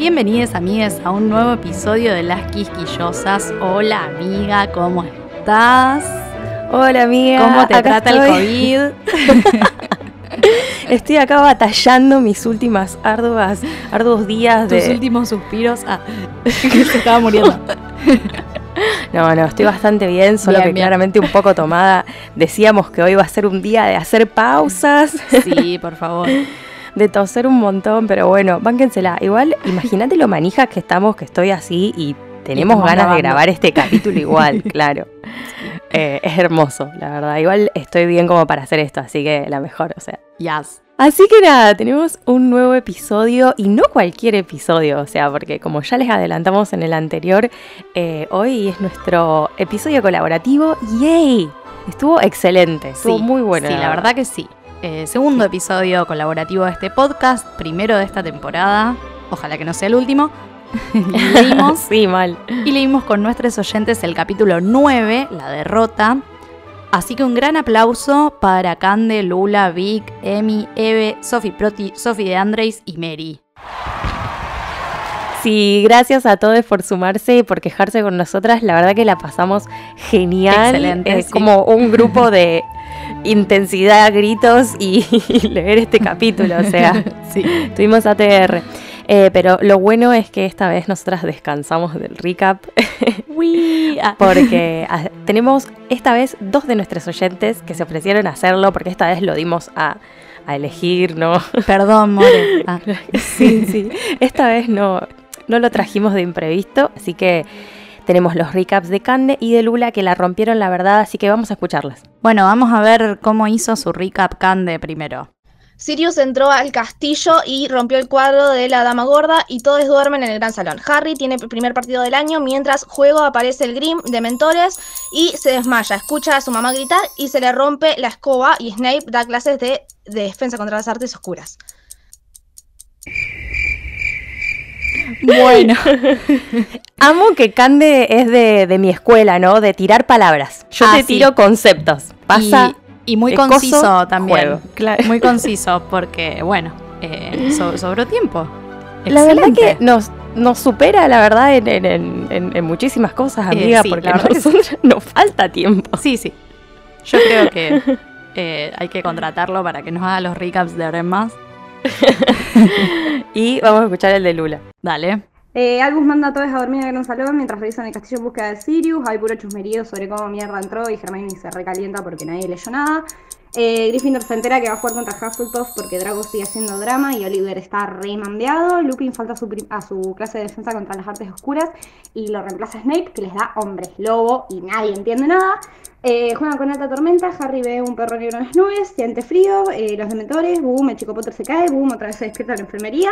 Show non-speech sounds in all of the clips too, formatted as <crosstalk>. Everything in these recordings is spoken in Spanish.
Bienvenidos amigas a un nuevo episodio de Las Quisquillosas. Hola amiga, ¿cómo estás? Hola amiga. ¿Cómo te acá trata el. COVID? <laughs> Estoy acá batallando mis últimas arduas, arduos días Tus de... últimos suspiros. Ah, <laughs> que se estaba muriendo. <laughs> No, no, estoy bastante bien, solo Bien, que bien. claramente un poco tomada. Decíamos que hoy va a ser un día de hacer pausas, Sí, por favor. De toser un montón, pero bueno, bánquensela. Igual, imagínate lo manijas que estamos, que estoy así y tenemos ganas grabando. de grabar este capítulo <laughs> igual, claro. Eh, es hermoso, la verdad. Igual estoy bien como para hacer esto, así que la mejor, o sea. Yes. Así que nada, tenemos un nuevo episodio y no cualquier episodio, o sea, porque como ya les adelantamos en el anterior, eh, hoy es nuestro episodio colaborativo. ¡Yay! Estuvo excelente, estuvo Sí, muy bueno. Sí, la verdad que sí. Eh, segundo episodio colaborativo de este podcast, primero de esta temporada. Ojalá que no sea el último. <laughs> Leímos <laughs> Sí, mal. y leímos con nuestros oyentes el capítulo 9, La derrota. Así que un gran aplauso para Cande, Lula, Vic, Emi, Eve, Sofi Proti, Sofi de Andres y Mary. Sí, gracias a todos por sumarse y por quejarse con nosotras. La verdad que la pasamos genial. Excelente, Es sí. como un grupo de <laughs> intensidad, gritos y, <laughs> leer este capítulo. O sea, <laughs> Sí. tuvimos ATR. Eh, pero lo bueno es que esta vez nosotras descansamos del recap <laughs> porque tenemos esta vez dos de nuestros oyentes que se ofrecieron a hacerlo porque esta vez lo dimos a, a elegir, ¿no? Perdón, More. Ah, Sí, sí. Esta vez no, no lo trajimos de imprevisto, así que tenemos los recaps de Cande y de Lula que la rompieron la verdad, así que vamos a escucharlas. Bueno, vamos a ver cómo hizo su recap Cande primero. Sirius entró al castillo y rompió el cuadro de la dama gorda y todos duermen en el gran salón. Harry tiene el primer partido del año mientras juego aparece el Grim de mentores y se desmaya. Escucha a su mamá gritar y se le rompe la escoba y Snape da clases de, de defensa contra las artes oscuras. Bueno, <laughs> Amo que Cande es de, de mi escuela, ¿no? De tirar palabras. Yo Ah, te sí. tiro conceptos. Pasa. y, y muy conciso coso, también. Claro. Muy <laughs> conciso porque, bueno, eh, so- sobró tiempo. La verdad que nos, nos supera, la verdad, en, en- en- en- en muchísimas cosas, Eh, amiga, sí, porque la nosotros <laughs> nos falta tiempo. Sí, sí. Yo creo que eh, hay que contratarlo para que nos haga los recaps de ahora en más. <laughs> Y vamos a escuchar el de Lula. Dale. Eh, Albus manda a todos a dormir en el gran salón mientras revisan el castillo en búsqueda de Sirius. Hay puro chusmerío sobre cómo mierda entró y Hermione se recalienta porque nadie leyó nada. Eh, Gryffindor se entera que va a jugar contra Hufflepuff porque Draco sigue haciendo drama y Oliver está re mambeado. Lupin falta a su, a su clase de defensa contra las artes oscuras y lo reemplaza Snape que les da hombres lobo y nadie entiende nada. Eh, juegan con alta tormenta, Harry ve un perro negro en las nubes, siente frío, eh, los dementores, boom, el chico Potter se cae, boom, otra vez se despierta en la enfermería,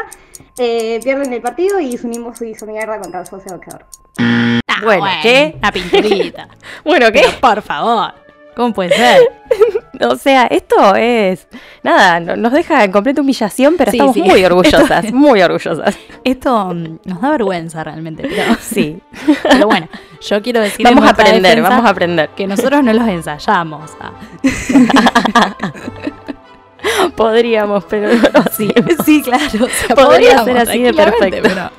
eh, pierden el partido y su Nimbus hizo mierda contra el socio boxeador. Ah, Bueno, ¿qué? Una pinturita. <laughs> Bueno, ¿qué? Pero, por favor. ¿Cómo puede ser? <laughs> <laughs> O sea, esto es. Nada, no- nos deja en completa humillación, pero Sí, estamos sí. muy <laughs> orgullosas, muy orgullosas. Esto mm, nos da vergüenza realmente. Pero, <laughs> Sí. pero bueno, yo quiero decir Vamos a aprender, vamos a aprender. que nosotros no los ensayamos. ah. Podríamos, pero no hacemos. Sí, claro. o sea, Podría ser así de perfecto. pero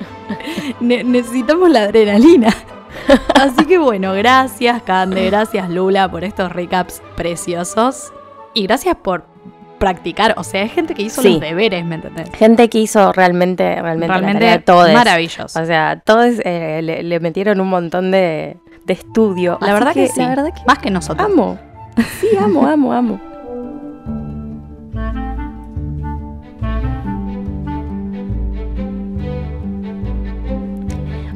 ne- necesitamos la adrenalina. <laughs> Así que bueno, gracias Cande, gracias Lula por estos recaps preciosos. Y gracias por practicar. O sea, hay gente que hizo Sí. los deberes, ¿me entendés? Gente que hizo realmente, realmente, Realmente todes. maravilloso. O sea, todos eh, le, le metieron un montón de, de estudio. La Así verdad que, sí. La verdad que Más que nosotros. amo. Sí, amo, amo, amo.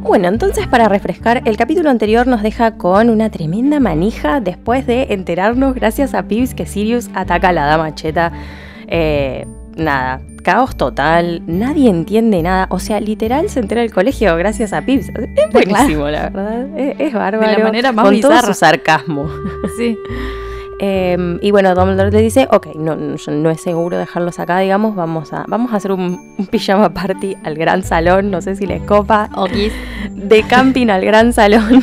Bueno, entonces para refrescar, el capítulo anterior nos deja con una tremenda manija después de enterarnos, gracias a Pips, que Sirius ataca a la dama cheta. Eh, nada, caos total, nadie entiende nada. O sea, literal se entera el colegio gracias a Pips. Es buenísimo, la verdad. Es, es bárbaro. manera más con todo bizarra. su sarcasmo. Sí. <laughs> Eh, y bueno, Dumbledore le dice, ok, no, no, no es seguro dejarlos acá, digamos, vamos a, vamos a hacer un, un pijama party al gran salón, no sé si les copa, de camping al gran salón.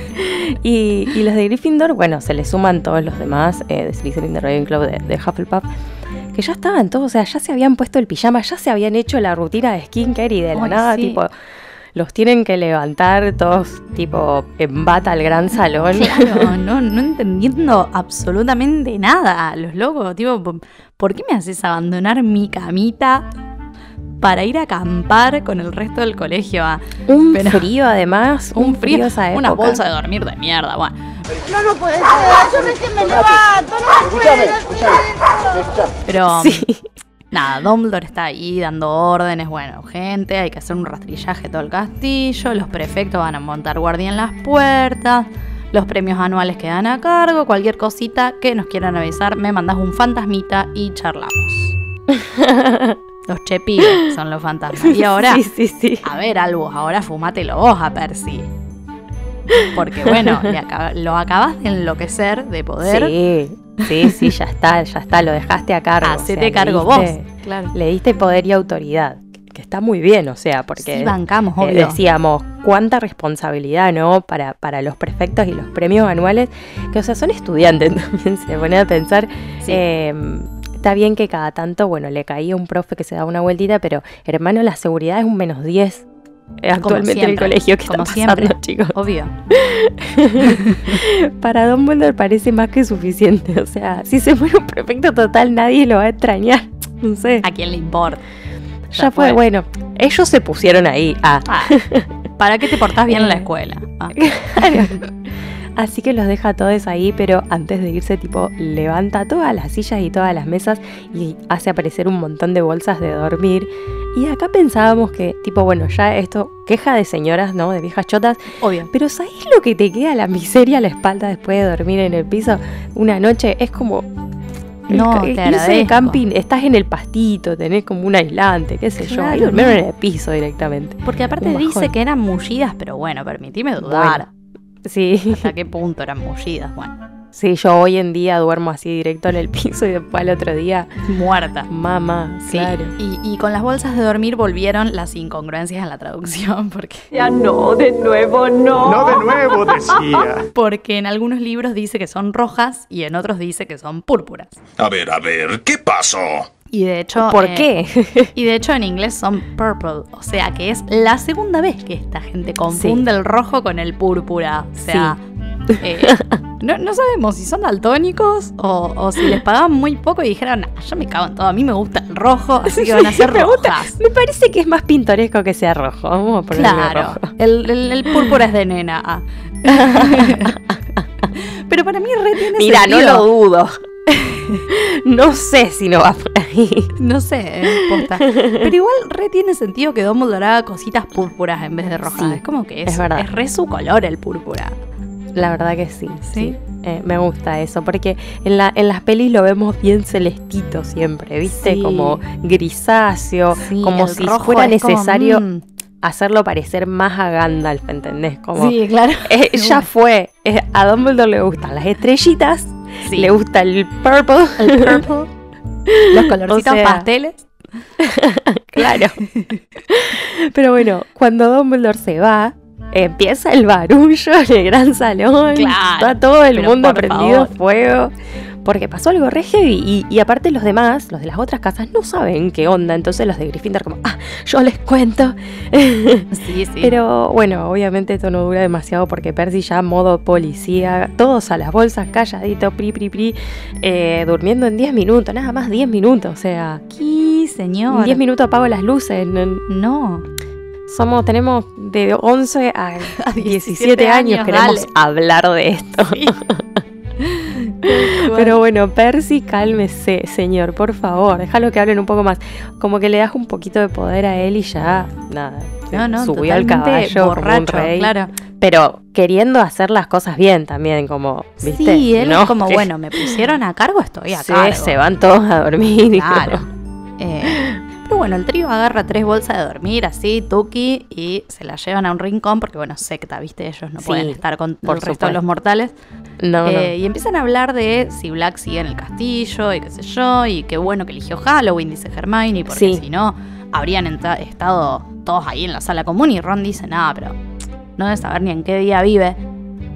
<laughs> y, y los de Gryffindor, bueno, se le suman todos los demás, eh, de Slytherin, de Ravenclaw, de, de Hufflepuff, que que ya estaban todos, o sea, ya se habían puesto el pijama, ya se habían hecho la rutina de skincare y de la Ay, nada, sí. tipo, los tienen que levantar todos, tipo, en bata al gran salón. Claro, <laughs> no, no entendiendo absolutamente nada. Los locos, tipo, po- ¿por qué me haces abandonar mi camita para ir a acampar con el resto del colegio? Ah, Un Pero- frío además, un frío, esa una bolsa de dormir de mierda, bueno. No, no puede ser. Yo recién me levanto. No puedo. Pero Sí. Nada, Dumbledore está ahí dando órdenes, bueno, gente, hay que hacer un rastrillaje todo el castillo, los prefectos van a montar guardia en las puertas, los premios anuales quedan a cargo, cualquier cosita que nos quieran avisar, me mandas un fantasmita y charlamos. <laughs> los chepibes son los fantasmas. Y ahora, Sí, sí, sí. a ver, Albus, ahora fumátelo vos a Percy. Porque bueno, acaba- lo acabas de enloquecer de poder. Sí, sí, sí, ya está, ya está, lo dejaste a cargo. o Hacete sea, le cargo diste- vos. Claro. Le diste poder y autoridad, que está muy bien, o sea, porque Sí, bancamos, eh, obvio. decíamos, cuánta responsabilidad, ¿no? Para, para los prefectos y los premios anuales, que, o sea, son estudiantes <laughs> también, se pone a pensar. Sí. eh, está bien que cada tanto, bueno, le caía un profe que se da una vueltita, pero hermano, la seguridad es un menos 10 actualmente en el colegio que como está pasando, siempre. chicos. Obvio. <laughs> Para Dumbledore parece más que suficiente. O sea, si se muere un prefecto total, nadie lo va a extrañar. <laughs> No sé. ¿A quién le importa? Ya, ya fue. fue. Bueno, ellos se pusieron ahí. Ah, Ah, ¿Para qué te portás bien en la <laughs> escuela? Ah, Así que los deja todos ahí, pero antes de irse, tipo, levanta todas las sillas y todas las mesas y hace aparecer un montón de bolsas de dormir. Y acá pensábamos que, tipo, bueno, ya esto, queja de señoras, ¿no? De viejas chotas. obvio. Pero ¿sabés lo que te queda la miseria a la espalda después de dormir en el piso una noche? Es como... el No, ca- te agradezco. camping, estás en el pastito, tenés como un aislante, qué sé yo. Ahí durmieron no. en el piso directamente. Porque aparte dice que eran mullidas, pero bueno, permitime dudar. Sí, ¿Hasta qué punto eran mullidas? Bueno, sí, yo hoy en día duermo así directo en el piso y después al otro día, muerta. mamá, Sí, claro. y, y con las bolsas de dormir volvieron las incongruencias en la traducción, <laughs> porque, No de nuevo, decía. <laughs> porque en algunos libros dice que son rojas y en otros dice que son púrpuras. A ver, a ver, ¿qué pasó? Y de hecho... ¿Por eh, qué? <laughs> Y de hecho en inglés son purple, o sea que es la segunda vez que esta gente confunde el rojo con el púrpura. O sea, eh, no, no sabemos si son daltónicos o, o si les pagaban muy poco y dijeron, "Nah, yo me cago en todo, a mí me gusta el rojo, así que van a ser <laughs> rojas. Me parece que es más pintoresco que sea rojo. Vamos a ponerle Claro, rojo. el, el- el púrpura es de nena. ah. <laughs> Pero para mí re tiene Mira, no lo dudo. <laughs> no sé si no va por ahí. No sé, eh, posta. Pero igual re tiene sentido que Dumbledore haga cositas púrpuras en vez de rojas. Sí, es como que es, es verdad. es re su color el púrpura. La verdad que sí. ¿Sí? Eh, me gusta eso, porque en, la, en las pelis lo vemos bien celestito siempre, ¿viste? Sí. Como grisáceo, como si fuera como, necesario mm. hacerlo parecer más a Gandalf, ¿entendés? Como, Sí, claro. <laughs> eh, <laughs> ya fue. Eh, a Dumbledore le gustan las estrellitas, Sí. le gusta el purple. el purple. <laughs> Los colorcitos O sea, pasteles. <laughs> Claro. <laughs> Pero bueno, cuando Dumbledore se va, empieza el barullo en el gran salón. Claro, Está todo el mundo prendido favor. fuego. Porque pasó algo re heavy. Y, y aparte los demás, los de las otras casas, no saben qué onda. Entonces los de Gryffindor como, ah, yo les cuento. <laughs> Sí, sí. Pero bueno, obviamente esto no dura demasiado porque Percy ya modo policía, todos a las bolsas, calladito, pri, pri, pri, eh, durmiendo en 10 minutos, nada más 10 minutos, o sea, aquí, señor. en 10 minutos apago las luces. no- somos, tenemos de 11 a, <laughs> A 17, 17 años, años, queremos dale. hablar de esto. <laughs> <laughs> Pero bueno, Percy, cálmese, señor, por favor, déjalo que hablen un poco más. Como que le das un poquito de poder a él y ya, nada, no, no, subió al caballo un borracho, rey. claro. Pero queriendo hacer las cosas bien también, como, ¿viste? Sí, él No, es como, <laughs> bueno, me pusieron a cargo, estoy a se, cargo. se van todos a dormir. y Claro. como- Eh, pero bueno, el trío agarra tres bolsas de dormir, así, tuki, y se las llevan a un rincón, porque bueno, secta, ¿viste? Ellos no Sí, pueden estar con por el resto de los mortales. No, no. Eh, Y empiezan a hablar de si Black sigue en el castillo y qué sé yo, y qué bueno que eligió Halloween, dice Hermione, porque Sí. si no, habrían estado todos ahí en la sala común. Y Ron dice, nada, pero no debe saber ni en qué día vive.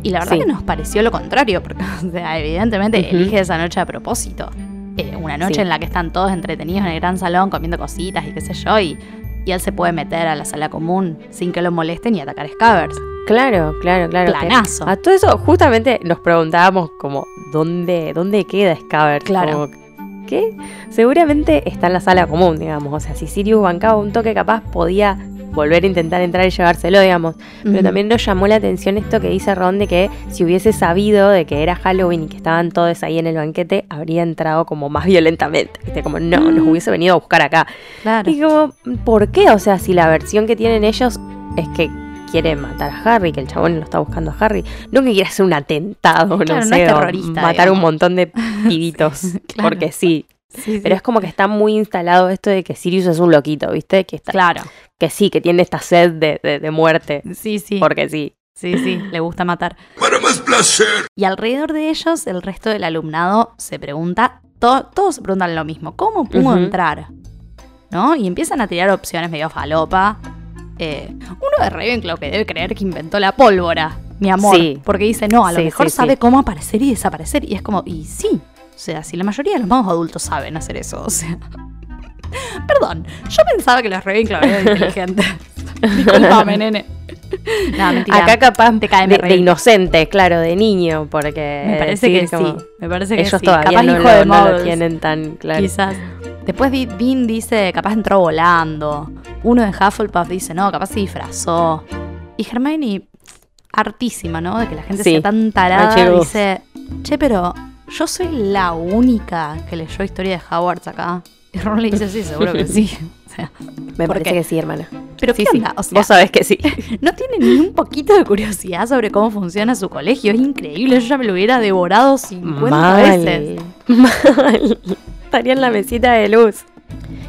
Y la verdad Sí. que nos pareció lo contrario, porque, <laughs> o sea, evidentemente elige esa noche a propósito. Eh, una noche Sí. en la que están todos entretenidos en el gran salón comiendo cositas y qué sé yo, y, y él se puede meter a la sala común sin que lo molesten y atacar Scabbers. Claro, claro, claro. que- Planazo. A todo eso, justamente nos preguntábamos como, ¿dónde, dónde queda Scabbers? Claro. Como, ¿Qué? Seguramente está en la sala común, digamos. O sea, si Sirius bancaba un toque, capaz podía volver a intentar entrar y llevárselo, digamos. Pero también nos llamó la atención esto que dice Ron de que si hubiese sabido de que era Halloween y que estaban todos ahí en el banquete, habría entrado como más violentamente. ¿viste? Como, no, nos hubiese venido a buscar acá. Claro. Y como, ¿por qué? O sea, si la versión que tienen ellos es que quiere matar a Harry, que el chabón lo está buscando a Harry, no que quiere hacer un atentado, Claro, no no sé, es o terrorista, matar un montón de pibitos, <laughs> Claro. porque sí. Sí, sí. Pero es como que está muy instalado esto de que Sirius es un loquito, ¿viste? Que, está, Claro. que sí, que tiene esta sed de, de- de muerte, Sí, sí. porque sí. Sí, sí, le gusta matar. Para más placer. Y alrededor de ellos, el resto del alumnado se pregunta, to- todos se preguntan lo mismo, ¿cómo pudo entrar? ¿No? Y empiezan a tirar opciones medio falopa. Eh, uno de Ravenclaw que debe creer que inventó la pólvora, mi amor. Sí. Porque dice, no, a lo Sí, mejor sí, sabe sí. cómo aparecer y desaparecer. Y es como, y sí. O sea, si la mayoría de los magos adultos saben hacer eso, o sea. Perdón, yo pensaba que los Ravenclaw eran inteligentes. <laughs> Disculpame, nene. No, mentira. Acá capaz te cae de, de inocente, claro, de niño, porque Me parece que sí. Me parece que ellos sí. todavía Capaz no, hijo lo, de no lo tienen tan claro. Quizás. Después Dean dice, capaz entró volando. Uno de Hufflepuff dice, no, capaz se disfrazó. Y Hermione, hartísima, ¿no? De que la gente Sí. sea tan tarada, dice, che, pero yo soy la única que leyó historia de Hogwarts acá. Y Ron le dice, sí, seguro que sí. <laughs> O sea, Me ¿por parece qué? que sí, hermana. pero Sí, ¿qué sí. onda? O sea, Vos sabés que sí. <laughs> no tiene ni un poquito de curiosidad sobre cómo funciona su colegio. Es increíble, yo ya me lo hubiera devorado 50 veces. <laughs> Mal. Estaría en la mesita de luz.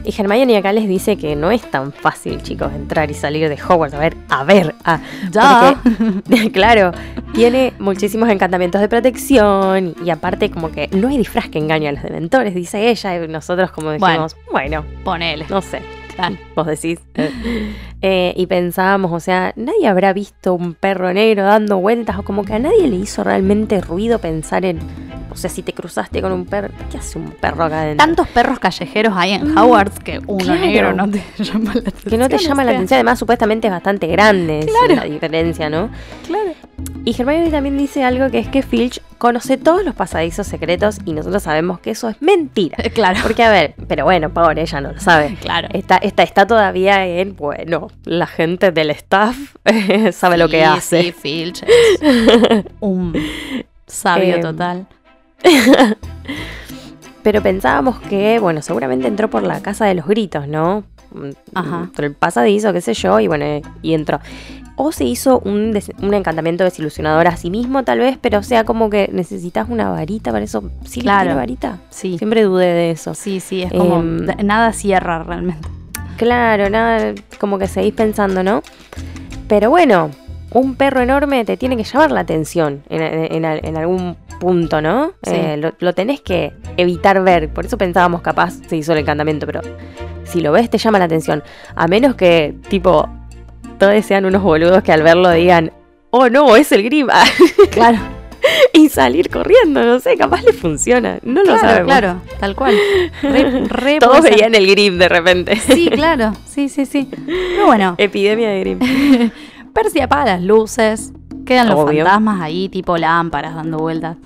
Y Hermione acá les dice que no es tan fácil, chicos, entrar y salir de Hogwarts. A ver, a ver, ah, Ya. porque, <laughs> claro, tiene muchísimos encantamientos de protección y aparte como que no hay disfraz que engañe a los dementores, dice ella, y nosotros como dijimos, bueno, Ponele. no sé, Claro. vos decís. Eh, y pensábamos, o sea, nadie habrá visto un perro negro dando vueltas o como que a nadie le hizo realmente ruido pensar en, o sea, si te cruzaste con un perro, ¿qué hace un perro acá adentro? Tantos perros callejeros hay en Hogwarts que uno claro. negro no te <laughs> llama la atención. que no te llama o la atención, además supuestamente es bastante grande es la diferencia, ¿no? Claro. Y Hermione también dice algo que es que Filch conoce todos los pasadizos secretos y nosotros sabemos que eso es mentira. <laughs> Claro. Porque, a ver, pero bueno, pobre, ella no lo sabe. <laughs> Claro. Está, está, está todavía en, bueno, la gente del staff <laughs> sabe lo que hace. Sí, Filch es un sabio Em, total. Pero pensábamos que, bueno, seguramente entró por la casa de los gritos, ¿no? Ajá. Por el pasadizo, qué sé yo, y bueno, y entró. O se hizo un, un encantamiento desilusionador a sí mismo, tal vez, pero o sea, como que necesitas una varita para eso. ¿Sí Claro. tiene varita? Sí. Siempre dudé de eso. Sí, sí, es como Em, nada cierra realmente. Claro, nada, como que seguís pensando, ¿no? Pero bueno, un perro enorme te tiene que llamar la atención en, en- en- en algún punto, ¿no? Sí. Eh, lo, lo tenés que evitar ver. Por eso pensábamos, capaz se hizo el encantamiento, pero si lo ves te llama la atención. A menos que, tipo, todos sean unos boludos que al verlo digan, oh no, es el Grim. Claro. <laughs> y salir corriendo, no sé, capaz le funciona. No lo sabemos. claro, tal cual. Re, re <laughs> Todos veían el Grim de repente. Sí, claro. Sí, sí, sí. Pero bueno, <laughs> Epidemia de Grim. Percy apaga las luces. Quedan los fantasmas ahí, tipo lámparas dando vueltas.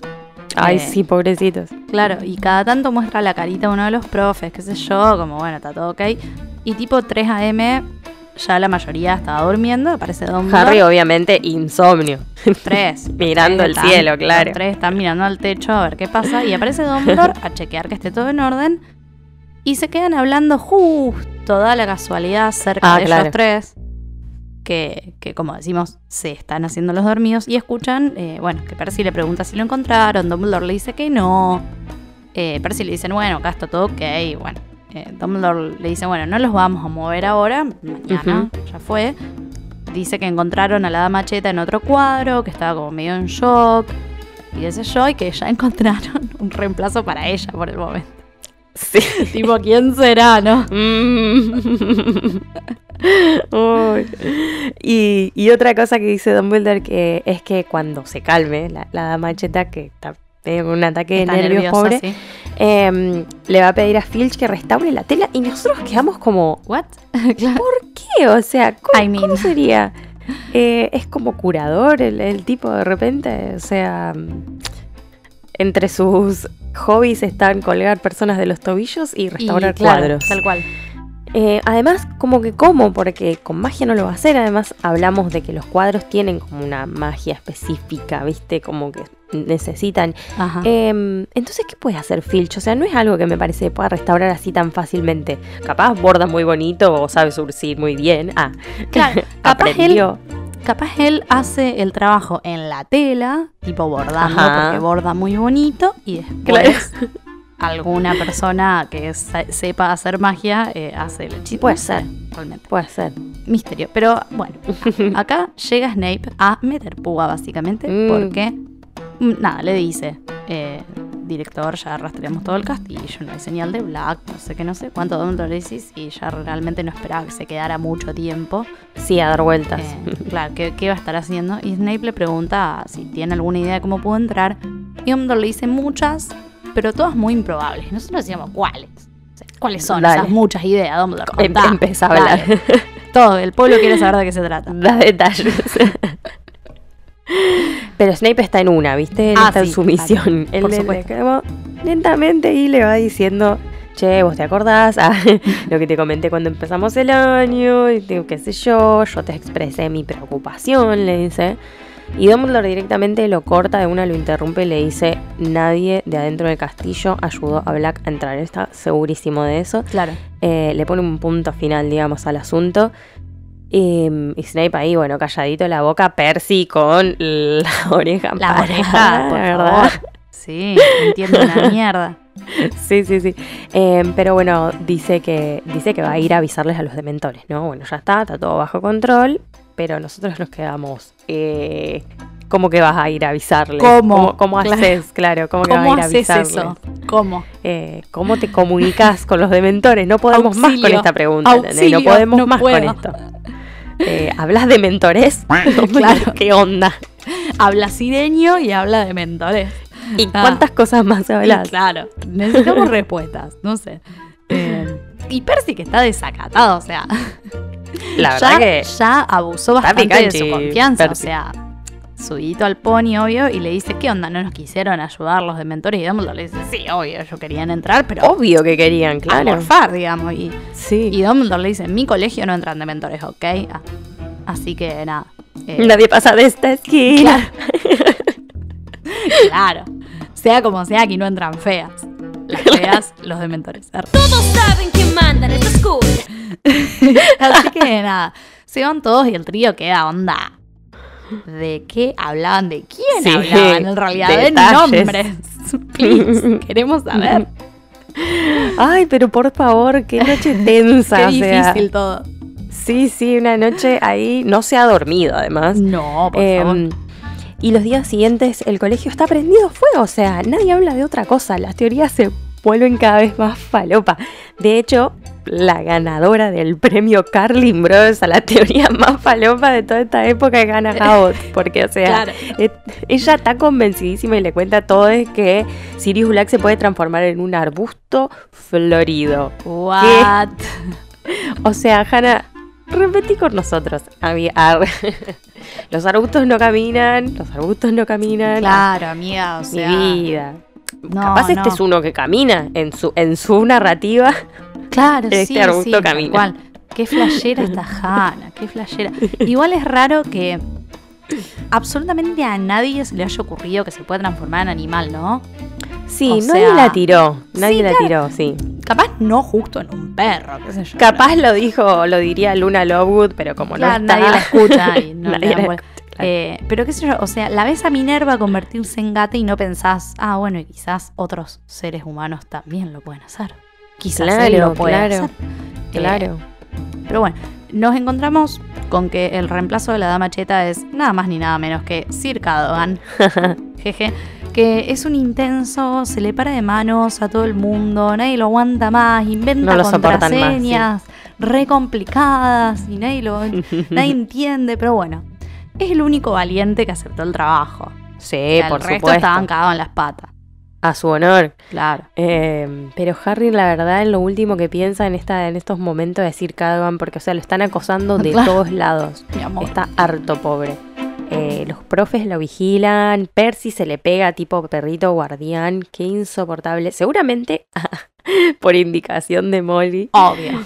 Ay, Eh, sí, pobrecitos. Claro, y cada tanto muestra la carita uno de los profes, qué sé yo, como bueno, está todo ok. Y tipo 3 a.m., ya la mayoría estaba durmiendo, aparece Dumbledore. Harry, obviamente, insomnio. Tres. <laughs> Mirando el están- cielo, claro. Tres están mirando al techo a ver qué pasa. Y aparece Dumbledore a chequear que esté todo en orden. Y se quedan hablando justo, da la casualidad, cerca Ah, de claro. ellos tres. Que, que, como decimos, se están haciendo los dormidos. Y escuchan, eh, bueno, que Percy le pregunta si lo encontraron. Dumbledore le dice que no. Eh, Percy le dicen, bueno, acá está todo ok. Bueno, eh, Dumbledore le dice, bueno, no los vamos a mover ahora. Mañana, ya fue. Dice que encontraron a la dama cheta en otro cuadro, que estaba como medio en shock. Y sé yo, y que ya <laughs> encontraron un reemplazo para ella por el momento. Sí. <laughs> tipo, ¿quién será, no? Mm. <laughs> Uy. y, y otra cosa que dice Dumbledore que es que cuando se calme la, la dama cheta que está un ataque Está de nervios pobre, sí. Em, le va a pedir a Filch que restaure la tela y nosotros quedamos como, ¿What? <laughs> claro. ¿por qué? O sea, ¿cómo, I mean. cómo sería? Eh, es como curador el, el tipo de repente, o sea, entre sus hobbies están colgar personas de los tobillos y Y, restaurar claro, cuadros. Tal cual. Eh, además, como que cómo, porque con magia no lo va a hacer. Además, hablamos de que los cuadros tienen como una magia específica, ¿viste? Como que necesitan. Em, entonces, ¿qué puede hacer Filch? O sea, no es algo que me parece que pueda restaurar así tan fácilmente. Capaz borda muy bonito o sabe surcir muy bien. Ah, Claro, <laughs> capaz él, capaz él hace el trabajo en la tela, tipo bordando, Ajá. porque borda muy bonito, y Claro. Alguna persona que se- sepa hacer magia eh, hace el hechizo. Puede No ser. realmente. Puede ser. Misterio. Pero bueno, <laughs> acá llega Snape a meter púa básicamente, Mm. porque mm, nada, le dice, eh, director, ya rastreamos todo el castillo, no hay señal de Black, no sé qué, no sé cuánto Dumbledore dices y ya realmente no esperaba que se quedara mucho tiempo. Sí, a dar vueltas. Eh, claro, ¿qué, ¿qué va a estar haciendo? Y Snape le pregunta si tiene alguna idea de cómo pudo entrar. Y Dumbledore le dice muchas, pero todas muy improbables. Nosotros decíamos, ¿cuáles? ¿Cuáles son Dale. esas muchas ideas, Dumbledore? Em- empieza a hablar. dale. Todo, el pueblo quiere saber de qué se trata. Da detalles. Pero Snape está en una, ¿viste? Él Ah, está en su misión. Él por le- supuesto. le- lentamente y le va diciendo, che, vos te acordás Ah, lo que te comenté cuando empezamos el año, y digo, qué sé yo, yo te expresé mi preocupación, le dice. Y Dumbledore directamente lo corta, de una lo interrumpe y le dice, nadie de adentro del castillo ayudó a Black a entrar. Está segurísimo de eso. Claro. Eh, le pone un punto final, digamos, al asunto. Y, y Snape ahí, bueno, calladito la boca, Percy con la <laughs> oreja La parada, oreja, por ¿verdad? favor. Sí, entiendo una <laughs> mierda. Sí, sí, sí. Eh, pero bueno, dice que, dice que va a ir a avisarles a los dementores, ¿no? Bueno, ya está, está todo bajo control, pero nosotros nos quedamos. Eh, ¿Cómo que vas a ir a avisarles? ¿Cómo? ¿Cómo, cómo Claro. haces? Claro, ¿cómo, que vas a ¿Cómo ir a haces avisarles? eso? ¿Cómo? Eh, ¿Cómo te comunicas con los dementores? No podemos más con esta pregunta, No podemos no más puedo. con esto. Eh, ¿Hablas de mentores? <laughs> Claro. ¿Qué onda? Habla sireño y habla de mentores. ¿Y Ah. cuántas cosas más Y hablas? claro, necesitamos <laughs> respuestas, no sé. Eh, y Percy que está desacatado, o sea, La verdad ya, que ya abusó bastante de su confianza, Percy. o sea, subidito al pony, obvio, y le dice, ¿qué onda? ¿No nos quisieron ayudar los dementores? Y Dumbledore le dice, sí, obvio, ellos querían entrar, pero obvio que querían, a claro. morfar, digamos. Y, Sí. y Dumbledore le dice, en mi colegio no entran dementores, ¿ok? Ah, así que nada. eh, Nadie pasa de esta esquina. claro. <laughs> Sea como sea, aquí no entran feas. Las feas, los dementores. Todos saben quién manda en esta escuela. <laughs> Así que nada, se van todos y el trío queda onda. ¿De qué hablaban? ¿De quién Sí, hablaban? En realidad, de nombres. <laughs> Please, queremos saber. Ay, pero por favor, qué noche tensa. Qué sea. difícil todo. Sí, sí, una noche ahí no se ha dormido además. No, por Em, favor. y los días siguientes el colegio está prendido fuego, o sea, nadie habla de otra cosa, las teorías se vuelven cada vez más falopa. De hecho, la ganadora del premio Carlin Bros a la teoría más falopa de toda esta época es Hannah <laughs> Howard, porque o sea, Claro. ella está convencidísima y le cuenta todo es que Sirius Black se puede transformar en un arbusto florido. What? <laughs> O sea, Hannah, repetí con nosotros. <laughs> Los arbustos no caminan, los arbustos no caminan. Claro, amiga, o Mi sea. vida. No, Capaz este es uno que camina en su, en su narrativa. Claro, <laughs> Este sí, sí, camina. cual. Qué flashera esta Hanna, qué flashera. Igual es raro que absolutamente a nadie se le haya ocurrido que se puede transformar en animal, ¿no? Sí, O nadie sea, la tiró. Nadie sí, la claro. tiró, sí. Capaz no justo en un perro, qué sé yo. Capaz lo dijo, lo diría Luna Lovewood, pero como Claro, no está. nadie la escucha y <laughs> no Nadie le dan la escucha. Eh, pero qué sé yo, o sea, la ves a Minerva convertirse en gata y no pensás, ah, bueno, y quizás otros seres humanos también lo pueden hacer. Quizás él Claro, lo puede claro, hacer. Eh, Claro. Pero bueno, nos encontramos con que el reemplazo de la dama cheta es nada más ni nada menos que Sir Cadogan. <laughs> Jeje. Que es un intenso, se le para de manos a todo el mundo, nadie lo aguanta más, inventa No soportan más, sí. contraseñas re complicadas y nadie, lo, <laughs> nadie entiende, pero bueno, es el único valiente que aceptó el trabajo. Sí, O sea, por el resto supuesto. estaban cagados en las patas. a su honor. Claro. Eh, pero Harry, la verdad, en lo último que piensa en esta, en estos momentos es decir Cadogan, porque o sea, lo están acosando de <laughs> Claro. todos lados. <laughs> Mi amor. Está harto, pobre. Eh, los profes lo vigilan, Percy se le pega tipo perrito guardián, qué insoportable. Seguramente <laughs> por indicación de Molly. Obvio.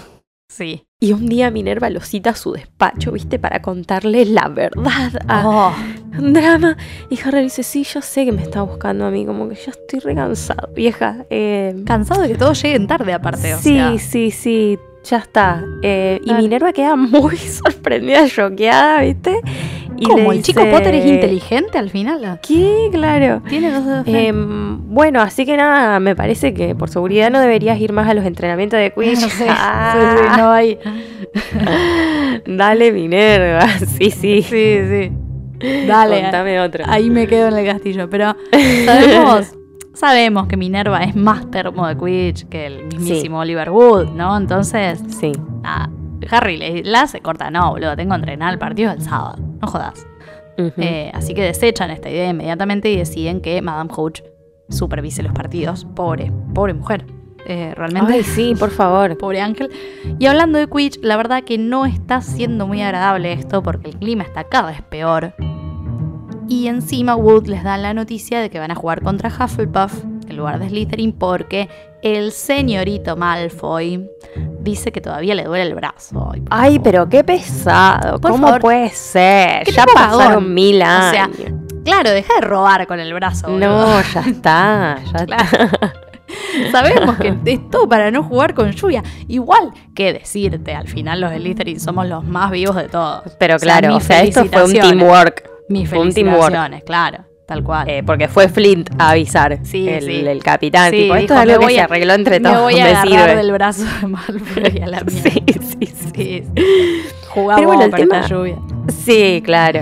Sí. Y un día Minerva lo cita a su despacho, viste, para contarle la verdad a Oh, drama. Y Harry dice, sí, yo sé que me está buscando a mí, como que yo estoy recansado, vieja. Eh, cansado de que todos lleguen tarde aparte. O sí, sea. sí, sí, ya está. Eh, y. Minerva queda muy <laughs> sorprendida, choqueada, viste. Y ¿Cómo? ¿El chico Potter es inteligente al final? ¿Qué? Claro. Tiene dos dedos. Em, bueno, así que nada, me parece que por seguridad no deberías ir más a los entrenamientos de Quidditch. <laughs> Sí, sí, Ah, sí, no hay. <laughs> Dale, Minerva. <laughs> Sí, sí. Sí, sí. Dale. Contame otro. Ahí me quedo en el castillo. Pero sabemos, sabemos que Minerva es más termo de Quidditch que el mismísimo Oliver Wood, ¿no? Entonces, Sí. nada. Harry le, la se corta, no, boludo, tengo que entrenar el partido el sábado. No jodas. Eh, así que desechan esta idea inmediatamente y deciden que Madame Hooch supervise los partidos. Pobre, pobre mujer. Eh, realmente. Ay, sí, por favor. <laughs> Pobre Ángel. Y hablando de Quidditch, la verdad que no está siendo muy agradable esto porque el clima está cada vez peor. Y encima Wood les da la noticia de que van a jugar contra Hufflepuff en lugar de Slytherin porque el señorito Malfoy dice que todavía le duele el brazo. Ay, pero qué pesado. Por ¿Cómo favor. puede ser? Ya pasaron mil O años. sea, Claro, deja de robar con el brazo. boludo. no, ya está. Ya <laughs> Claro. está. Sabemos que es todo para no jugar con lluvia. Igual que decirte, al final los Slytherin somos los más vivos de todos. Pero O sea, claro, o sea, esto fue un felicitaciones. teamwork. Mis fue un teamwork. felicitaciones, claro, tal cual. eh, porque fue Flint a avisar. Sí, el, sí. el capitán. Sí, tipo, esto dijo, es algo me que voy se a- arregló entre Me todos. voy a me agarrar sirve. del brazo de Malfoy a la <laughs> mierda. Sí, sí, sí. Jugamos Pero bueno, el esta tema- lluvia. Sí, claro.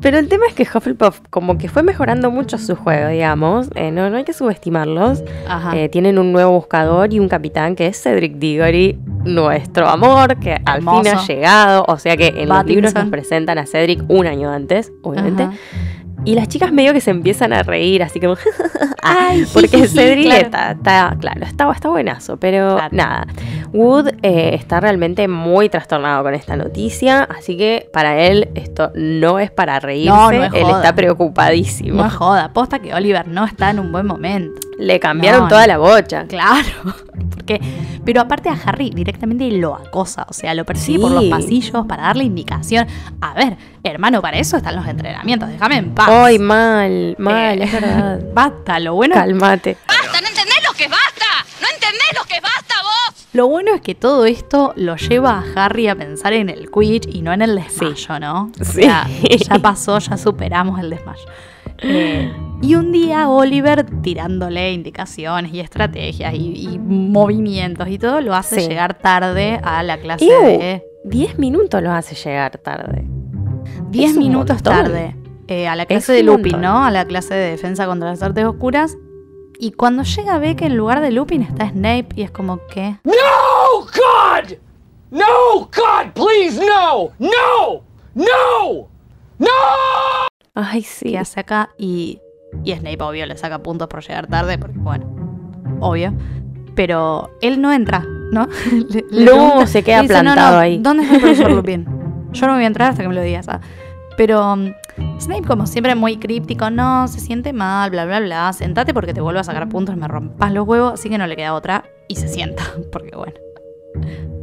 Pero el tema es que Hufflepuff como que fue mejorando mucho su juego, digamos. Eh, no, no hay que subestimarlos. Ajá. Eh, tienen un nuevo buscador y un capitán que es Cedric Diggory, nuestro amor, que al fin ha llegado. O sea que en los libros nos presentan a Cedric un año antes, obviamente. Ajá. Y las chicas medio que se empiezan a reír, así como... <laughs> Ay, Porque Cedric claro. está, está- claro, está, está buenazo, pero Claro. nada. Wood eh, está realmente muy trastornado con esta noticia, así que para él esto no es para reírse, No, no es él está preocupadísimo. No es joda, aposta que Oliver no está en un buen momento. Le cambiaron No, toda no. la bocha. Claro, <laughs> porque, pero aparte a Harry directamente lo acosa, o sea, lo persigue por los pasillos para darle indicación. A ver, hermano, para eso están los entrenamientos, déjame en paz. Ay, mal, mal, Eh, es verdad. <laughs> Basta, lo bueno, Calmate. ¡Basta! ¿No entendés lo que es basta? ¿No entendés lo que es basta vos? lo bueno es que todo esto lo lleva a Harry a pensar en el Quidditch y no en el desmayo, ¿no? O Sí. sea, ya <laughs> pasó, ya superamos el desmayo. Eh, <gasps> y un día Oliver tirándole indicaciones y estrategias y, y movimientos y todo lo hace Sí. llegar tarde a la clase Ew, de 10 minutos los hace llegar tarde. 10 Es un minutos montón. tarde eh, a la clase Es de Lupin, montón. ¿no? A la clase de defensa contra las artes oscuras. Y cuando llega ve que en lugar de Lupin está Snape y es como que... No, God! No, God, please, no! No! No! No! Ay, sí. ¿Qué hace acá? Y, y Snape, obvio, le saca puntos por llegar tarde, porque bueno, obvio. Pero él no entra, ¿no? <laughs> Le- le No, pregunta- se queda le dice, "No, plantado ahí". ¿Dónde está el profesor <laughs> Lupin? Yo no voy a entrar hasta que me lo digas. ah". Pero um, Snape, como siempre, muy críptico, no, se siente mal, bla, bla, bla. Sentate porque te vuelvo a sacar puntos, me rompas los huevos, así que no le queda otra. Y se sienta, <laughs> porque bueno,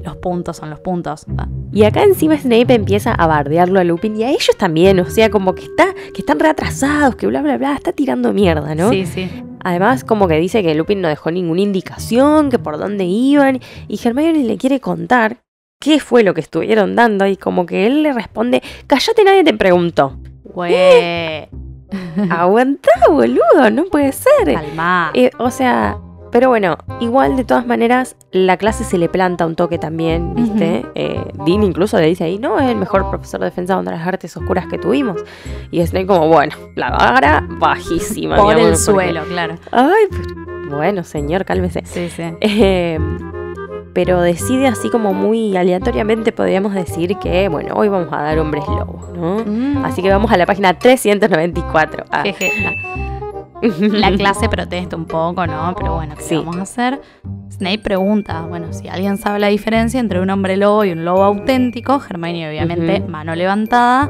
los puntos son los puntos. ah. Y acá encima Snape empieza a bardearlo a Lupin y a ellos también, o sea, como que está, que están reatrasados, que bla bla bla, está tirando mierda, ¿no? Sí, sí. Además, como que dice que Lupin no dejó ninguna indicación, que por dónde iban, y Hermione le quiere contar qué fue lo que estuvieron dando, y como que él le responde, cállate, nadie te preguntó. Güey. <laughs> Aguantá, boludo, no puede ser. Calma. Eh, o sea, pero bueno, igual de todas maneras, la clase se le planta un toque también, ¿viste? Eh, Dean incluso le dice ahí, no, es el mejor profesor de defensa contra las artes oscuras que tuvimos. Y Snape como, bueno, la vara bajísima. Por el porque- suelo, claro. Ay, pero- bueno, señor, cálmese. Sí, sí. Eh, pero decide así como muy aleatoriamente, podríamos decir que, bueno, hoy vamos a dar hombres lobos, ¿no? Mm. Así que vamos a la página 394. Ah, Jeje. <laughs> la <laughs> clase protesta un poco, ¿no? Pero bueno, ¿qué Sí. vamos a hacer? Snape pregunta, bueno, si alguien sabe la diferencia entre un hombre lobo y un lobo auténtico, Hermione obviamente mano levantada,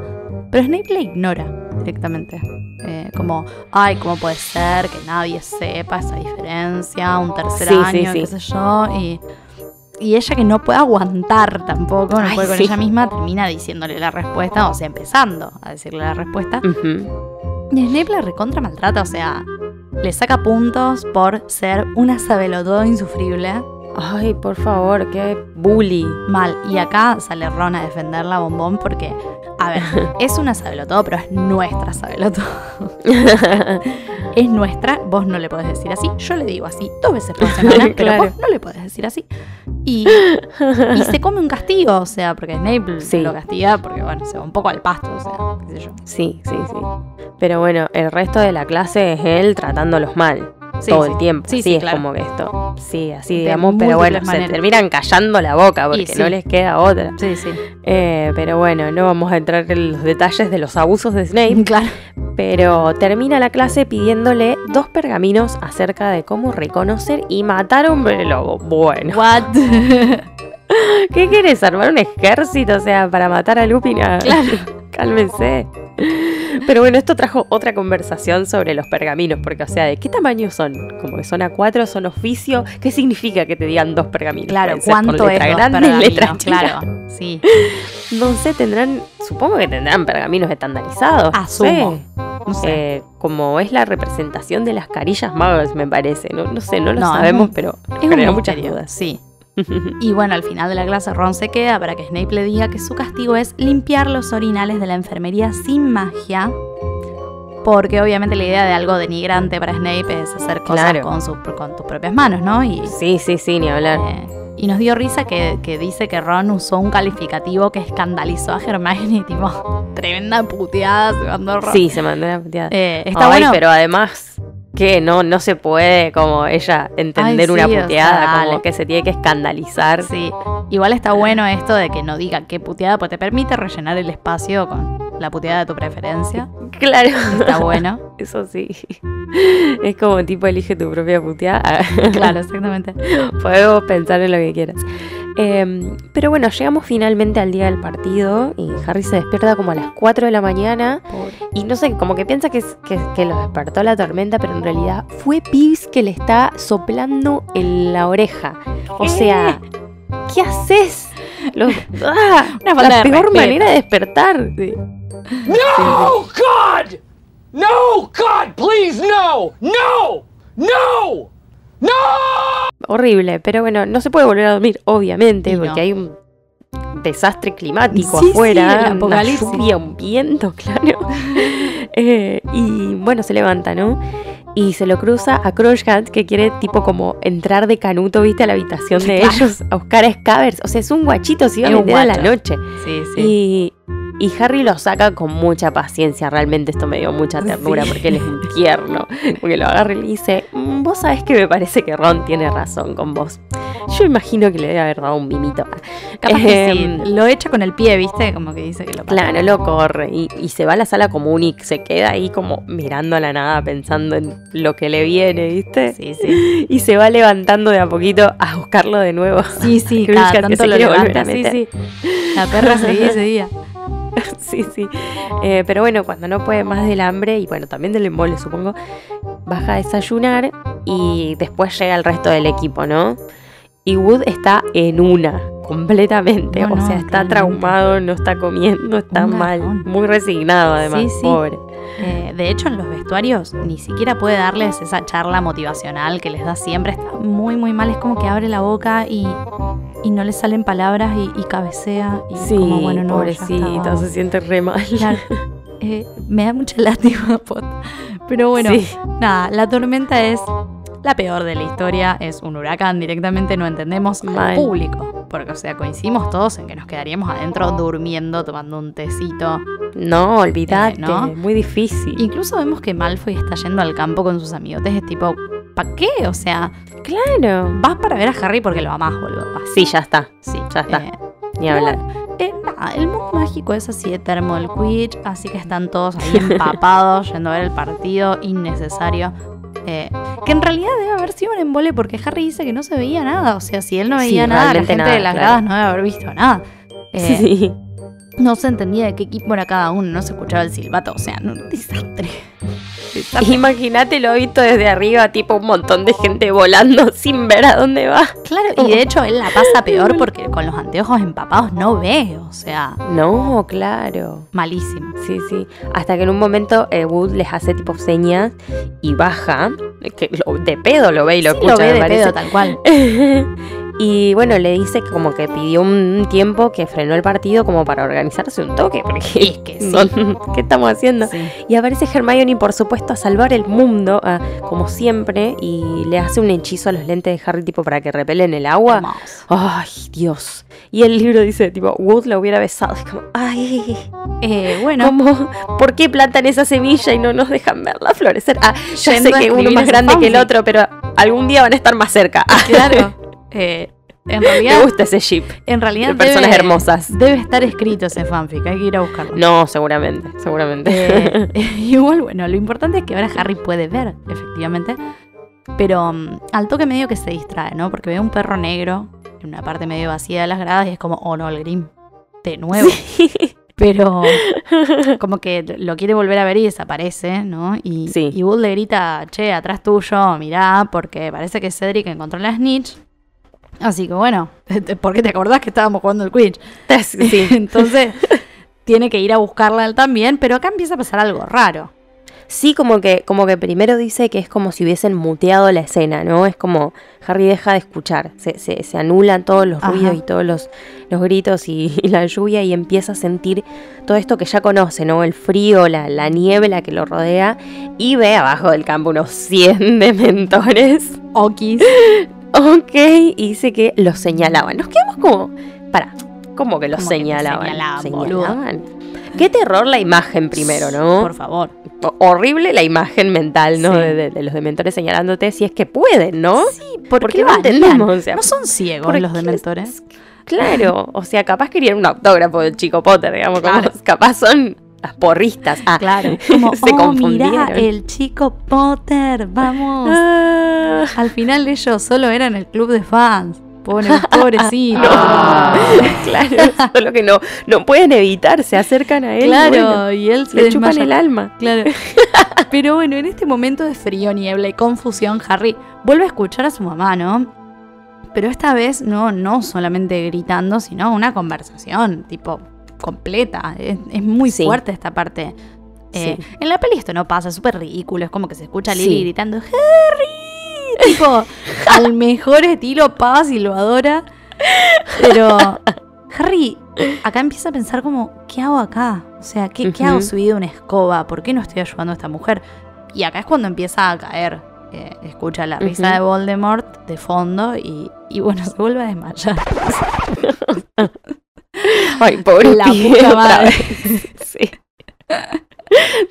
pero Snape le ignora directamente. Eh, como, ay, ¿cómo puede ser que nadie sepa esa diferencia? Un tercer Sí, año, sí, qué sé yo, y... Y ella que no puede aguantar tampoco, no Ay, puede con sí. ella misma, termina diciéndole la respuesta, o sea, empezando a decirle la respuesta. Y Snape la recontra maltrata, o sea, le saca puntos por ser una sabelotodo insufrible. Ay, por favor, qué bully. Mal. Y acá sale Ron a defenderla bombón porque, a ver, <laughs> es una sabelotodo, pero es nuestra sabelotodo. <laughs> Es nuestra, vos no le podés decir así. Yo le digo así dos veces por semana, <laughs> pero Claro. vos no le podés decir así. Y, y se come un castigo, o sea, porque Snape Sí. lo castiga porque, bueno, se va un poco al pasto, o sea, qué sé yo. Sí, sí, sí. Pero bueno, el resto de la clase es él tratándolos mal. Sí, todo sí. el tiempo. Sí, es claro. como que esto. Sí, así De digamos, pero bueno, se terminan callando la boca porque no les queda otra. Sí, sí. Eh, pero bueno, no vamos a entrar en los detalles de los abusos de Snape. <laughs> Claro. Pero termina la clase pidiéndole dos pergaminos acerca de cómo reconocer y matar a un hombre lobo. Bueno, What? <laughs> ¿qué quieres? ¿Armar un ejército? O sea, para matar a Lupin. Ah, <laughs> Cálmense. Pero bueno, esto trajo otra conversación sobre los pergaminos, porque, o sea, ¿de qué tamaño son? Como que son A4, son oficio. ¿Qué significa que te digan dos pergaminos? Claro, ¿cuánto es dos grande, pergaminos? letra. Claro, sí. No sé, tendrán, supongo que tendrán pergaminos estandarizados. Asumo. sé. No sé. Eh, como es la representación de las carillas magas, me parece. No, no sé, no lo No, sabemos, pero genera muchas dudas. Sí. Y bueno, al final de la clase Ron se queda para que Snape le diga que su castigo es limpiar los orinales de la enfermería sin magia. Porque obviamente la idea de algo denigrante para Snape es hacer cosas Claro. con, su- con tus propias manos, ¿no? Y, Sí, sí, sí, ni hablar. eh, y nos dio risa que, que dice que Ron usó un calificativo que escandalizó a Hermione, <laughs> tipo, tremenda puteada se mandó Ron. Sí, se mandó una puteada. Eh, está Ay, bueno. pero además que no, no se puede como ella entender Ay, una sí, o sea, puteada, como que se tiene que escandalizar. Sí, igual está bueno esto de que no diga qué puteada, pues te permite rellenar el espacio con la puteada de tu preferencia. Claro. Está bueno. <laughs> Eso sí. Es como tipo elige tu propia puteada. Claro, exactamente. <laughs> Podemos pensar en lo que quieras. Eh, pero bueno, llegamos finalmente al día del partido y Harry se despierta como a las 4 de la mañana y no sé, como que piensa que, es- que, que lo despertó la tormenta, pero en realidad fue Pips que le está soplando en la oreja. O sea, ¿qué haces? Los- <laughs> ¡Ah! Una la peor respeto. manera de despertar. No, God! No, God, please, no! No! No! No! Horrible, pero bueno, no se puede volver a dormir, obviamente, Y no. porque hay un desastre climático Sí, sí, afuera, una apocalipsis. lluvia, un viento, <laughs> claro. Eh, y bueno, se levanta, ¿no? Y se lo cruza a Crunchhat, que quiere tipo como entrar de canuto, viste, a la habitación de Claro. ellos a buscar a Scavers. O sea, es un guachito, se iba a meter a la noche. Sí, sí. Y, y Harry lo saca con mucha paciencia. Realmente esto me dio mucha ternura Sí. porque él es un tierno. Porque lo agarra y le dice: "Mm, Vos sabés que me parece que Ron tiene razón con vos. Yo imagino que le debe haber dado un mimito. Capaz que sí. Em, Lo echa con el pie, ¿viste? Como que dice que lo pasa. Claro, lo corre y, y se va a la sala común y se queda ahí como mirando a la nada, pensando en lo que le viene, ¿viste? Sí, sí. Y se va levantando de a poquito a buscarlo de nuevo. Sí, sí, <laughs> cada que tanto se lo levanta. Sí, sí. La perra seguía ese día. <laughs> Sí, sí. Eh, pero bueno, cuando no puede más del hambre y bueno, también del embole, supongo, baja a desayunar y después llega el resto del equipo, ¿no? Y Wood está en una, completamente. No, o no, sea, está traumado, no está comiendo, está mal. Muy resignado, además, Sí, sí. pobre. Eh, de hecho, en los vestuarios ni siquiera puede darles esa charla motivacional que les da siempre. Está muy, muy mal. Es como que abre la boca y, y no le salen palabras y, y cabecea. Y Sí, como, bueno, no, pobrecito, se siente re mal. Claro. Eh, me da mucha <laughs> lástima, Pot. Pero bueno, Sí. nada, la tormenta es la peor de la historia. Es un huracán directamente, no entendemos al público. Porque, o sea, coincidimos todos en que nos quedaríamos adentro durmiendo, tomando un tecito. No, olvídate, Eh, ¿no? muy difícil. Incluso vemos que Malfoy está yendo al campo con sus amigotes. Es tipo, ¿para qué? O sea, claro. vas para ver a Harry porque lo amás, boludo. Así. Sí, ya está, Sí, ya está. eh, Ni hablar. eh, nada, el mundo mágico es así de Thermal Quidditch, así que están todos ahí <laughs> empapados yendo a ver el partido innecesario. Eh, que en realidad debe haber sido un embole porque Harry dice que no se veía nada. O sea, si él no Sí, veía nada, la gente nada, de las claro. gradas no debe haber visto nada. Eh, <laughs> Sí. No se entendía de qué equipo era cada uno, no se escuchaba el silbato. O sea, no, un desastre. <laughs> Imagínate lo visto desde arriba, tipo un montón de gente volando <laughs> sin ver a dónde va. Claro, y de hecho él la pasa peor <laughs> porque con los anteojos empapados no ve. O sea, No, claro. malísimo. Sí, sí. Hasta que en un momento eh, Wood les hace tipo señas y baja. Que lo- de pedo lo ve y lo Sí, escucha, lo ve me de parece. pedo tal cual. Y bueno, le dice que como que pidió un tiempo que frenó el partido como para organizarse un toque. Porque Es que sí. <laughs> ¿Qué estamos haciendo? Sí. Y aparece Hermione, por supuesto, a salvar el mundo, ah, como siempre, y le hace un hechizo a los lentes de Harry, tipo, para que repelen el agua. Hermoso. Ay, Dios. Y el libro dice, tipo, Wood la hubiera besado. Es como, ay, Eh, bueno, ¿cómo? ¿Por qué plantan esa semilla y no nos dejan verla florecer? Ah, ya Yendo sé que uno más grande que el otro, pero algún día van a estar más cerca. Claro. <laughs> Eh, en <laughs> me realidad, gusta ese ship. en realidad de personas debe- hermosas. Debe estar escrito ese fanfic, hay que ir a buscarlo. No, seguramente, seguramente. Eh, <laughs> <laughs> igual, bueno, lo importante es que ahora Harry puede ver, efectivamente. Pero mm, al toque medio que se distrae, ¿no? Porque ve un perro negro en una parte medio vacía de las gradas y es como, oh no, el Grim, de nuevo. Pero como que lo quiere volver a ver y desaparece, ¿no? Y, Sí. y Wood le grita, che, atrás tuyo, mirá, porque parece que Cedric encontró la snitch. Así que bueno, <laughs> ¿por qué te acordás que estábamos jugando el Quidditch? <laughs> sí. Entonces tiene que ir a buscarla él también, pero acá empieza a pasar algo raro. Sí, como que, como que primero dice que es como si hubiesen muteado la escena, ¿no? Es como Harry deja de escuchar, se, se, se anulan todos los Ajá. ruidos y todos los, los gritos y, <laughs> y la lluvia y empieza a sentir todo esto que ya conoce, ¿no? El frío, la, la niebla que lo rodea y ve abajo del campo unos 100 dementores. Okis. Ok, y dice que los señalaban. Nos quedamos como, para, ¿cómo que los ¿Cómo que te señalaban? señalaban, boludo? Qué terror la imagen primero, ¿no? Por favor. ho- horrible la imagen mental, ¿no? Sí. De, de- de los dementores señalándote si es que pueden, ¿no? Sí, ¿por, Porque qué no entendemos, o sea, no son ciegos ¿por los dementores. Claro, o sea, capaz querían un autógrafo del chico Potter, digamos, como capaz son las porristas. Ah, Claro. <laughs> Como, se oh, confundieron. mirá, el chico Potter, vamos. Ah, Al final ellos solo eran el club de fans. Pobre, <laughs> pobrecito. claro, <laughs> solo que no, no pueden evitar, se acercan a él. claro, bueno, y él se le chupan el alma. Claro. Pero bueno, en este momento de frío, niebla y confusión, Harry vuelve a escuchar a su mamá, ¿no? Pero esta vez no, no solamente gritando, sino una conversación, tipo, completa. Es, es muy Sí. fuerte esta parte. Eh, Sí. En la peli esto no pasa, es súper ridículo. Es como que se escucha a Lily Sí. gritando, ¡Harry! Tipo, <laughs> al mejor estilo Paz y lo adora. Pero Harry acá empieza a pensar como, ¿qué hago acá? O sea, ¿qué, ¿qué hago subido una escoba? ¿Por qué no estoy ayudando a esta mujer? Y acá es cuando empieza a caer. Eh, escucha la risa de Voldemort de fondo y, y bueno, <laughs> se vuelve a desmayar. <laughs> <laughs> Ay, pobre La pibe, puta madre. <laughs> Sí.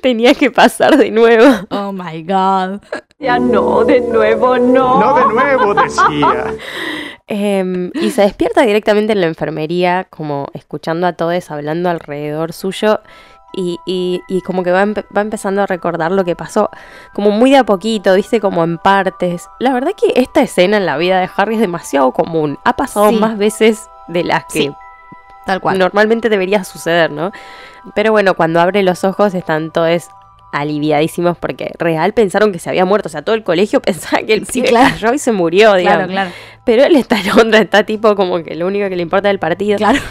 Tenía que pasar de nuevo. Oh my god. Ya no, de nuevo no. No de nuevo, decía. <laughs> Em, y se despierta directamente en la enfermería, como escuchando a todos hablando alrededor suyo. Y, y- y como que va, empe- va empezando a recordar lo que pasó, como muy de a poquito, dice como en partes. La verdad que esta escena en la vida de Harry es demasiado común. Ha pasado Sí. más veces de las que Sí, Tal cual. normalmente debería suceder, ¿no? Pero bueno, cuando abre los ojos están todos aliviadísimos porque real pensaron que se había muerto. O sea, todo el colegio <laughs> pensaba que el Sí, pibe claro. cayó y se murió, digamos. Claro, claro. Pero él está en otra, está tipo como que lo único que le importa es el partido. Claro. <laughs>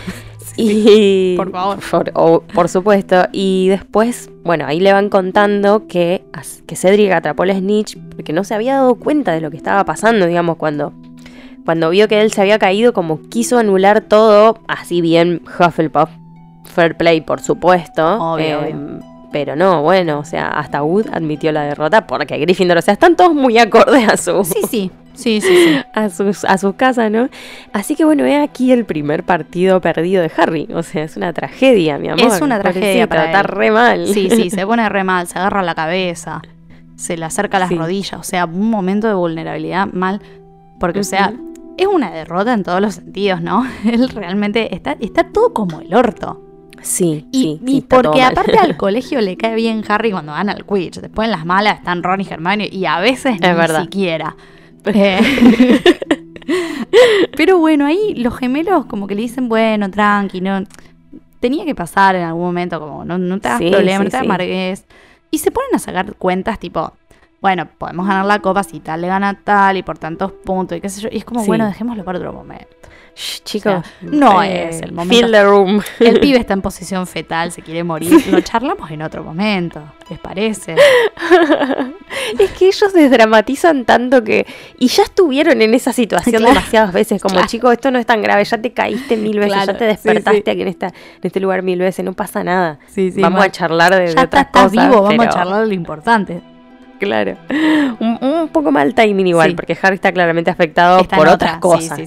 Y, Por favor. Por, por supuesto. Y después, bueno, ahí le van contando que, que Cedric atrapó la snitch porque no se había dado cuenta de lo que estaba pasando, digamos, cuando, cuando vio que él se había caído, como quiso anular todo, así bien Hufflepuff. Fair play, por supuesto. Obvio, em, Pero no, bueno, o sea, hasta Wood admitió la derrota porque Gryffindor, o sea, están todos muy acordes a su, Sí, sí. Sí, sí, sí. <laughs> a sus, a sus casas, ¿no? Así que bueno, he aquí el primer partido perdido de Harry. O sea, es una tragedia, mi amor. Es una tragedia para Está re mal. Sí, sí, <laughs> se pone re mal, se agarra la cabeza, se le acerca a las Sí. rodillas, o sea, un momento de vulnerabilidad mal. Porque, o sea, es una derrota en todos los sentidos, ¿no? <laughs> Él realmente está, está todo como el orto. Sí, Y, sí, y porque aparte al <laughs> colegio le cae bien Harry cuando van al Quidditch. Después en las malas están Ron y Hermione y a veces ni verdad. siquiera. Eh, <laughs> Pero bueno, ahí los gemelos como que le dicen, bueno, tranqui, no. Tenía que pasar en algún momento, como no, no te hagas Sí, problema, no te amargues. Y se ponen a sacar cuentas tipo, bueno, podemos ganar la copa si tal le gana tal y por tantos puntos y qué sé yo. Y es como, Sí. bueno, dejémoslo para otro momento. Shh, chicos, no eh, es el momento. Fill the room. El pibe <laughs> está en posición fetal, se quiere morir. Lo charlamos en otro momento, ¿les parece? <laughs> es que ellos desdramatizan tanto que. Y ya estuvieron en esa situación Claro. demasiadas veces. Como, Claro. chicos, esto no es tan grave. Ya te caíste mil veces. Claro, Ya te despertaste sí. aquí en, esta, en este lugar mil veces. No pasa nada. Sí, sí, vamos a charlar de, de Ya está, otras estás cosas. vivo, vamos a charlar de lo importante. Claro. Un, un poco mal timing igual, Sí. porque Harry está claramente afectado Está por otra, otras cosas.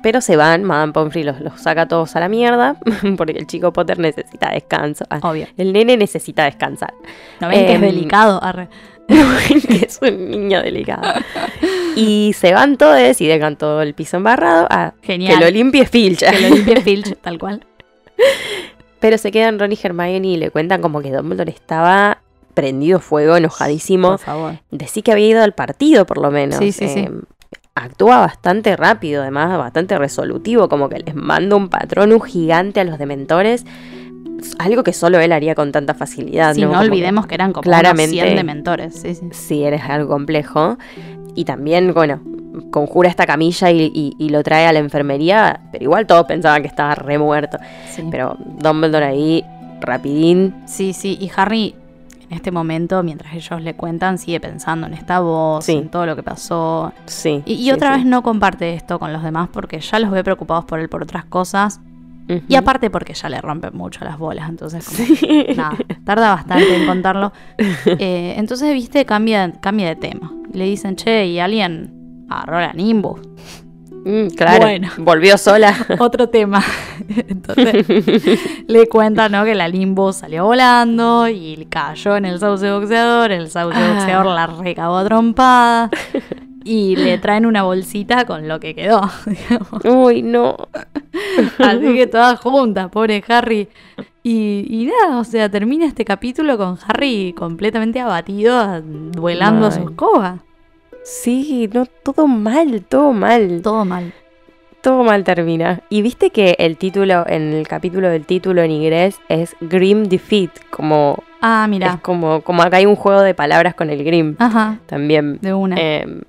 Pero se van, Madame Pomfrey los, los saca todos a la mierda, <laughs> porque el chico Potter necesita descanso. Ah, Obvio. El nene necesita descansar. ¿No ven que es Em, delicado? <laughs> Arre. que es un niño delicado. Y se van todos y dejan todo el piso embarrado. a Genial. que lo limpie Filch. Que lo limpie <laughs> Filch, tal cual. Pero se quedan Ron y Hermione y le cuentan como que Dumbledore estaba prendido fuego, enojadísimo. Por favor. Decí que había ido al partido, por lo menos. Sí, sí, sí. Eh, Actúa bastante rápido, además, bastante resolutivo, como que les manda un patrón, un gigante a los dementores. Algo que solo él haría con tanta facilidad. Sí, ¿no? olvidemos que eran como claramente- unos 100 dementores. Sí, sí. Sí, eres algo complejo. Y también, bueno, conjura esta camilla y, y- y lo trae a la enfermería, pero igual todos pensaban que estaba remuerto. Sí. Pero Dumbledore ahí, rapidín. Sí, sí, y Harry en este momento, mientras ellos le cuentan, sigue pensando en esta voz, Sí. en todo lo que pasó. Sí. Y, y sí, otra sí. vez no comparte esto con los demás porque ya los ve preocupados por él por otras cosas. Y aparte porque ya le rompen mucho las bolas, entonces como, nada, tarda bastante en contarlo. <laughs> Eh, entonces, viste, cambia, cambia de tema. Le dicen, che, y alguien agarró la Nimbus. Mm, claro, Bueno. volvió sola. <laughs> Otro tema. <laughs> Entonces <laughs> le cuentan, ¿no? Que la Limbo salió volando y cayó en el sauce boxeador. El sauce Ah. boxeador la recabó a trompada. Y le traen una bolsita con lo que quedó. digamos. Uy, no. Así que todas juntas, pobre Harry. Y, y nada, o sea, termina este capítulo con Harry completamente abatido, duelando a su escoba. Sí, no, todo mal, todo mal. Todo mal. Todo mal termina. Y viste que el título, en el capítulo del título en inglés es Grim Defeat, como Ah, es mira. como, como acá hay un juego de palabras con el Grim Ajá, también. de una. Eh,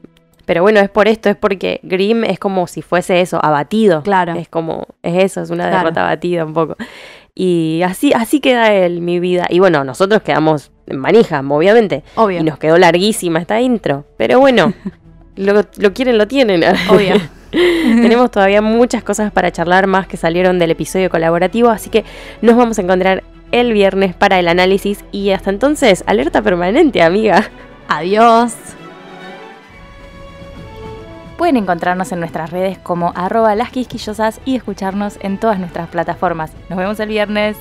pero bueno, es por esto, es porque Grim es como si fuese eso, abatido. Claro. Es como, es eso, es una Claro. derrota abatida un poco. Y así, así queda él, mi vida. Y bueno, nosotros quedamos manija, obviamente. Obvio. Y nos quedó larguísima esta intro. Pero bueno, <laughs> lo, lo quieren, lo tienen. <laughs> Obvio. Tenemos todavía muchas cosas para charlar más que salieron del episodio colaborativo, así que nos vamos a encontrar el viernes para el análisis y hasta entonces, alerta permanente, amiga. Adiós. Pueden encontrarnos en nuestras redes como arroba las quisquillosas y escucharnos en todas nuestras plataformas. Nos vemos el viernes.